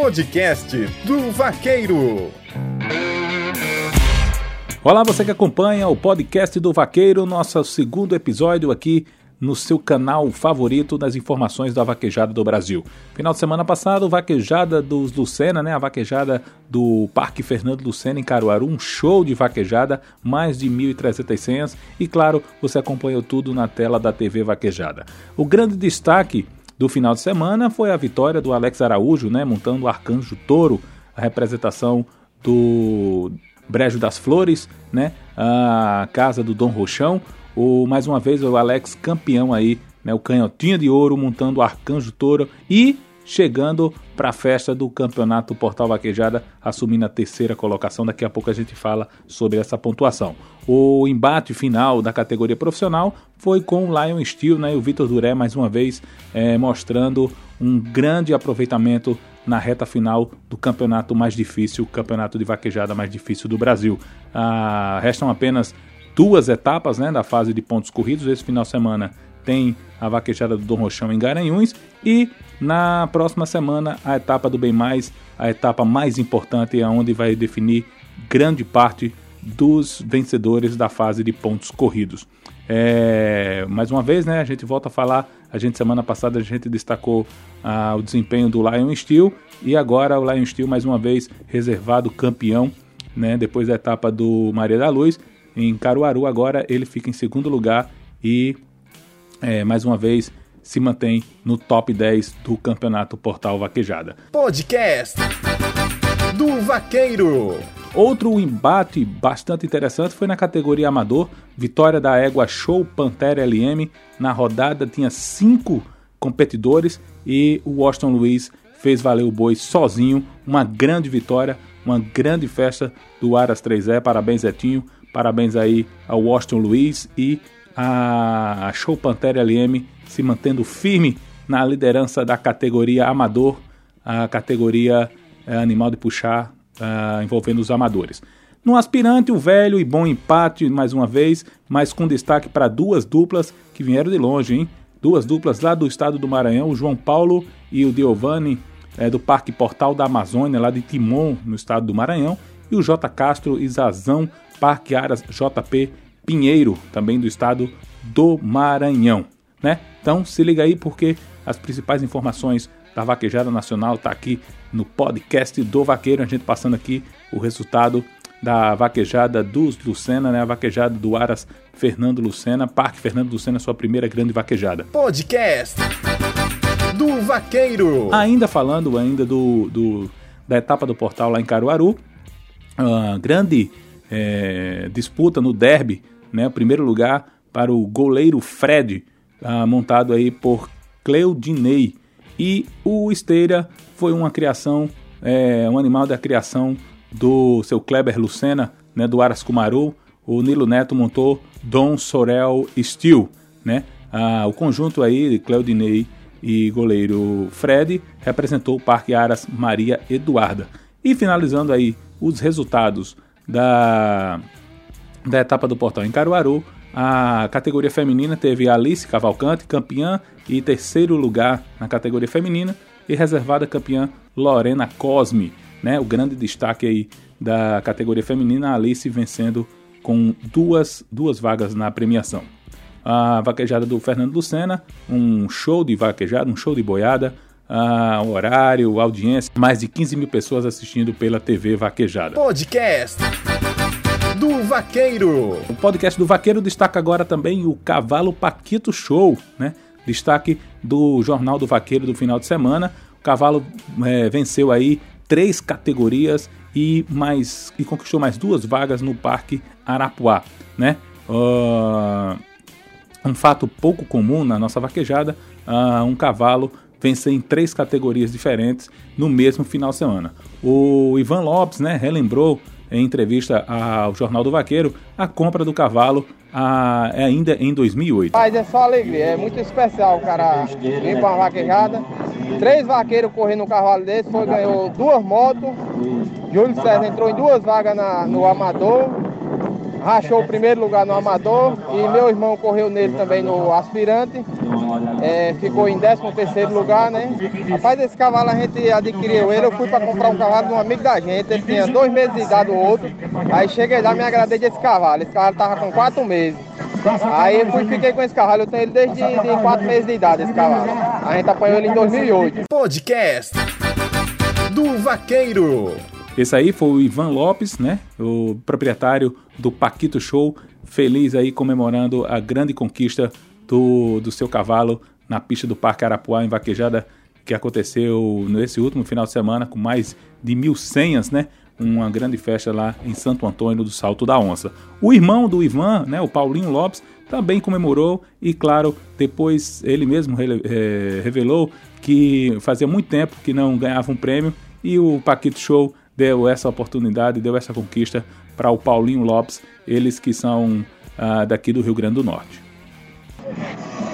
Podcast do Vaqueiro. Olá, você que acompanha o podcast do Vaqueiro, nosso segundo episódio aqui no seu canal favorito das informações da vaquejada do Brasil. Final de semana passado, vaquejada dos Lucena, né? A vaquejada do Parque Fernando Lucena em Caruaru, um show de vaquejada, mais de 1.300 senhas e claro, você acompanhou tudo na tela da TV Vaquejada. O grande destaque do final de semana foi a vitória do Alex Araújo, né, montando o Arcanjo Touro, a representação do Brejo das Flores, né, a casa do Dom Rochão, o, mais uma vez o Alex campeão aí, né, o canhotinha de ouro montando o Arcanjo Touro e chegando para a festa do campeonato Portal Vaquejada, assumindo a terceira colocação. Daqui a pouco a gente fala sobre essa pontuação. O embate final da categoria profissional foi com o Lion Steel né, e o Vitor Duré, mais uma vez, é, mostrando um grande aproveitamento na reta final do campeonato mais difícil, o campeonato de vaquejada mais difícil do Brasil. Ah, restam apenas duas etapas né, da fase de pontos corridos. Esse final de semana tem a vaquejada do Dom Rochão em Garanhuns e na próxima semana a etapa do Bem Mais, a etapa mais importante, é onde vai definir grande parte dos vencedores da fase de pontos corridos. É, mais uma vez, né, a gente volta a falar. A gente semana passada a gente destacou ah, o desempenho do Lion Steel e agora o Lion Steel mais uma vez reservado campeão, né, depois da etapa do Maria da Luz em Caruaru. Agora ele fica em segundo lugar e, é, mais uma vez, se mantém no top 10 do campeonato Portal Vaquejada. Podcast do Vaqueiro. Outro embate bastante interessante foi na categoria amador, vitória da égua Show Pantera LM. Na rodada tinha cinco competidores e o Washington Luiz fez valer o boi sozinho. Uma grande vitória, uma grande festa do Aras 3E. Parabéns, Zetinho. Parabéns aí ao Washington Luiz e a Show Pantera LM se mantendo firme na liderança da categoria amador, a categoria é, animal de puxar uh, envolvendo os amadores. No aspirante, o velho e bom empate mais uma vez, mas com destaque para duas duplas que vieram de longe, hein? Duas duplas lá do estado do Maranhão, o João Paulo e o Giovanni, é, do Parque Portal da Amazônia, lá de Timon, no estado do Maranhão, e o J. Castro e Zazão Parque Aras JP Pinheiro, também do estado do Maranhão, né? Então se liga aí porque as principais informações da Vaquejada Nacional tá aqui no podcast do Vaqueiro, a gente passando aqui o resultado da vaquejada dos Lucena, né? A vaquejada do Aras Fernando Lucena, Parque Fernando Lucena, sua primeira grande vaquejada. Podcast do Vaqueiro. Ainda falando ainda do, do da etapa do portal lá em Caruaru, grande é, disputa no derby, né, o primeiro lugar para o goleiro Fred, ah, montado aí por Cleudinei. E o Esteira foi uma criação, é, um animal da criação do seu Kleber Lucena, né, do Aras Kumaru. O Nilo Neto montou Dom Sorel Steel, né? Ah, o conjunto aí de Cleudinei e goleiro Fred representou o Parque Aras Maria Eduarda. E finalizando aí os resultados da, da etapa do Portal em Caruaru. A categoria feminina teve Alice Cavalcante, campeã e terceiro lugar na categoria feminina, e reservada campeã Lorena Cosme. Né? O grande destaque aí da categoria feminina, a Alice vencendo com duas, duas vagas na premiação. A vaquejada do Fernando Lucena, um show de vaquejada, um show de boiada, ah, horário, audiência, mais de 15 mil pessoas assistindo pela TV Vaquejada. Podcast do Vaqueiro. O podcast do Vaqueiro destaca agora também o Cavalo Paquito Show, né? Destaque do Jornal do Vaqueiro do final de semana. O cavalo é, venceu aí três categorias e mais e conquistou mais duas vagas no Parque Arapuá, né? Uh, um fato pouco comum na nossa vaquejada, uh, um cavalo vencer em três categorias diferentes no mesmo final de semana. O Ivan Lopes né, relembrou em entrevista ao Jornal do Vaqueiro a compra do cavalo é ainda em 2008. Mas é só alegria, é muito especial cara vir para uma vaquejada. Três vaqueiros correndo um cavalo desse, foi, ganhou duas motos. Júlio César entrou em duas vagas na, no Amador, rachou o primeiro lugar no Amador e meu irmão correu nele também no Aspirante. É, ficou em 13 terceiro lugar, né? Rapaz, esse cavalo a gente adquiriu ele, eu fui para comprar um cavalo de um amigo da gente, ele tinha dois meses de idade o outro, aí cheguei lá e me agradei desse cavalo, esse cavalo tava com quatro meses. Aí eu fui, fiquei com esse cavalo, eu tenho ele desde de quatro meses de idade, esse cavalo. A gente apanhou ele em 2008. Podcast do Vaqueiro. Esse aí foi o Ivan Lopes, né? O proprietário do Paquito Show, feliz aí comemorando a grande conquista do, do seu cavalo na pista do Parque Arapuá, em Vaquejada, que aconteceu nesse último final de semana, com mais de mil senhas, né? Uma grande festa lá em Santo Antônio do Salto da Onça. O irmão do Ivan, né, o Paulinho Lopes, também comemorou e, claro, depois ele mesmo é, revelou que fazia muito tempo que não ganhava um prêmio e o Paquito Show deu essa oportunidade, deu essa conquista para o Paulinho Lopes, eles que são ah, daqui do Rio Grande do Norte.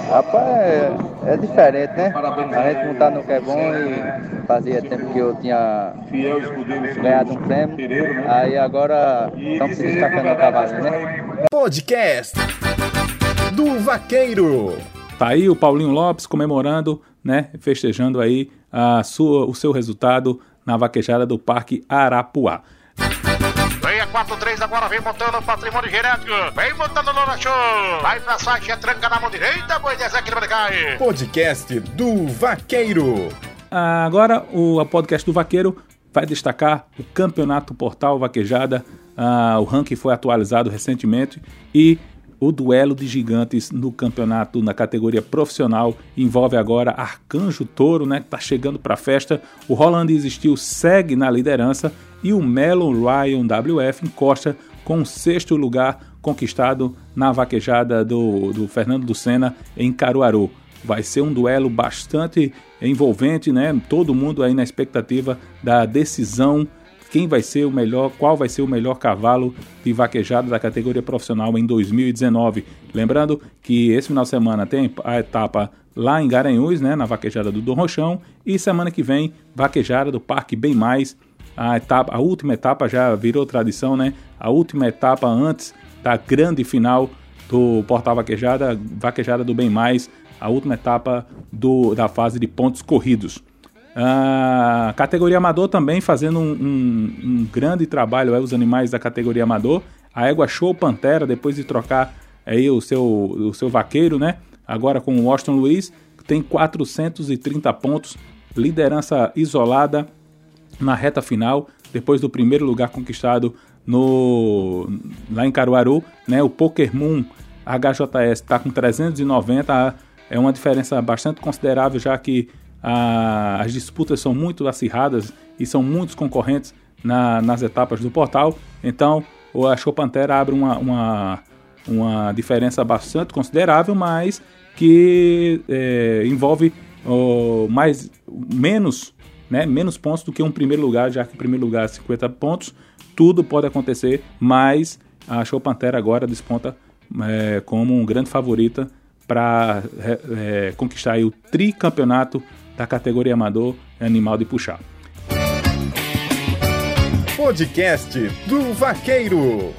Rapaz, é, é, diferente, né? A gente não tá no que é bom e fazia tempo que eu tinha ganhado um prêmio. Aí agora estamos se destacando no cavalo, né? Podcast do Vaqueiro. Tá aí o Paulinho Lopes comemorando, né? Festejando aí a sua, o seu resultado na vaquejada do Parque Arapuá. Vem a 4-3 agora, vem montando o patrimônio genético. Vem montando o Show. Vai pra saixa, tranca na mão direita, de aqui no cai. Podcast do Vaqueiro. Agora o podcast do Vaqueiro vai destacar o Campeonato Portal Vaquejada. Ah, o ranking foi atualizado recentemente e o duelo de gigantes no campeonato na categoria profissional envolve agora Arcanjo Touro, né, que está chegando para a festa. O Roland Existiu segue na liderança e o Melon Ryan WF encosta com o sexto lugar conquistado na vaquejada do, do Fernando do Senna em Caruaru. Vai ser um duelo bastante envolvente, né? Todo mundo aí na expectativa da decisão quem vai ser o melhor, qual vai ser o melhor cavalo de vaquejada da categoria profissional em 2019. Lembrando que esse final de semana tem a etapa lá em Garanhuns, né, na vaquejada do Dom Rochão, e semana que vem vaquejada do Parque Bem Mais. A etapa, a última etapa já virou tradição, né? A última etapa antes da grande final do Portal Vaquejada, Vaquejada do Bem Mais, a última etapa do, da fase de pontos corridos. A categoria amador também fazendo um, um, um grande trabalho, é, os animais da categoria amador. A égua Show Pantera, depois de trocar aí o seu, o seu vaqueiro, né? Agora com o Washington Luiz, tem 430 pontos, liderança isolada na reta final, depois do primeiro lugar conquistado no lá em Caruaru, né? O Poker Moon HJS está com 390, é uma diferença bastante considerável, já que ah, as disputas são muito acirradas e são muitos concorrentes na, nas etapas do portal. Então, a Show Pantera abre uma, uma, uma diferença bastante considerável, mas que é, envolve oh, mais, menos, né, menos pontos do que um primeiro lugar, já que o primeiro lugar é 50 pontos. Tudo pode acontecer, mas a Show Pantera agora desponta é, como um grande favorita para é, conquistar o tricampeonato da categoria amador Animal de Puxar. Podcast do Vaqueiro.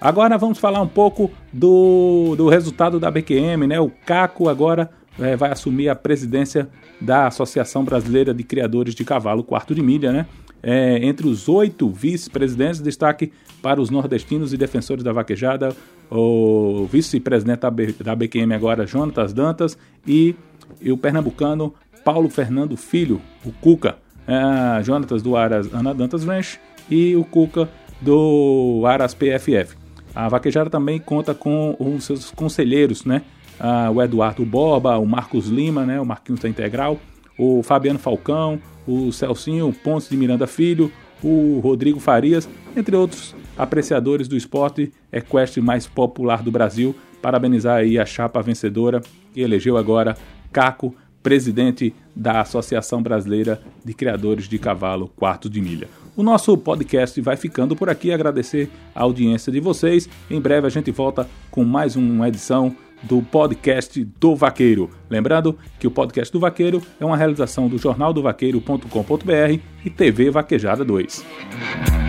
Agora vamos falar um pouco do, do resultado da BQM, né? O Caco agora é, vai assumir a presidência da Associação Brasileira de Criadores de Cavalo Quarto de Milha, né? É, entre os oito vice-presidentes, destaque para os nordestinos e defensores da vaquejada, o vice-presidente da BQM agora, Jonatas Dantas, e, e o pernambucano Paulo Fernando Filho, o Cuca, é, Jonatas do Aras Ana Dantas Ranch e o Cuca do Aras PFF. A vaquejada também conta com os seus conselheiros, né? Ah, o Eduardo Borba, o Marcos Lima, né? O Marquinhos da Integral, o Fabiano Falcão, o Celcinho Pontes de Miranda Filho, o Rodrigo Farias, entre outros apreciadores do esporte equestre mais popular do Brasil. Parabenizar aí a chapa vencedora que elegeu agora Caco presidente da Associação Brasileira de Criadores de Cavalo Quarto de Milha. O nosso podcast vai ficando por aqui. Agradecer a audiência de vocês. Em breve a gente volta com mais uma edição do podcast do Vaqueiro. Lembrando que o podcast do Vaqueiro é uma realização do jornaldovaqueiro.com.br e TV Vaquejada 2.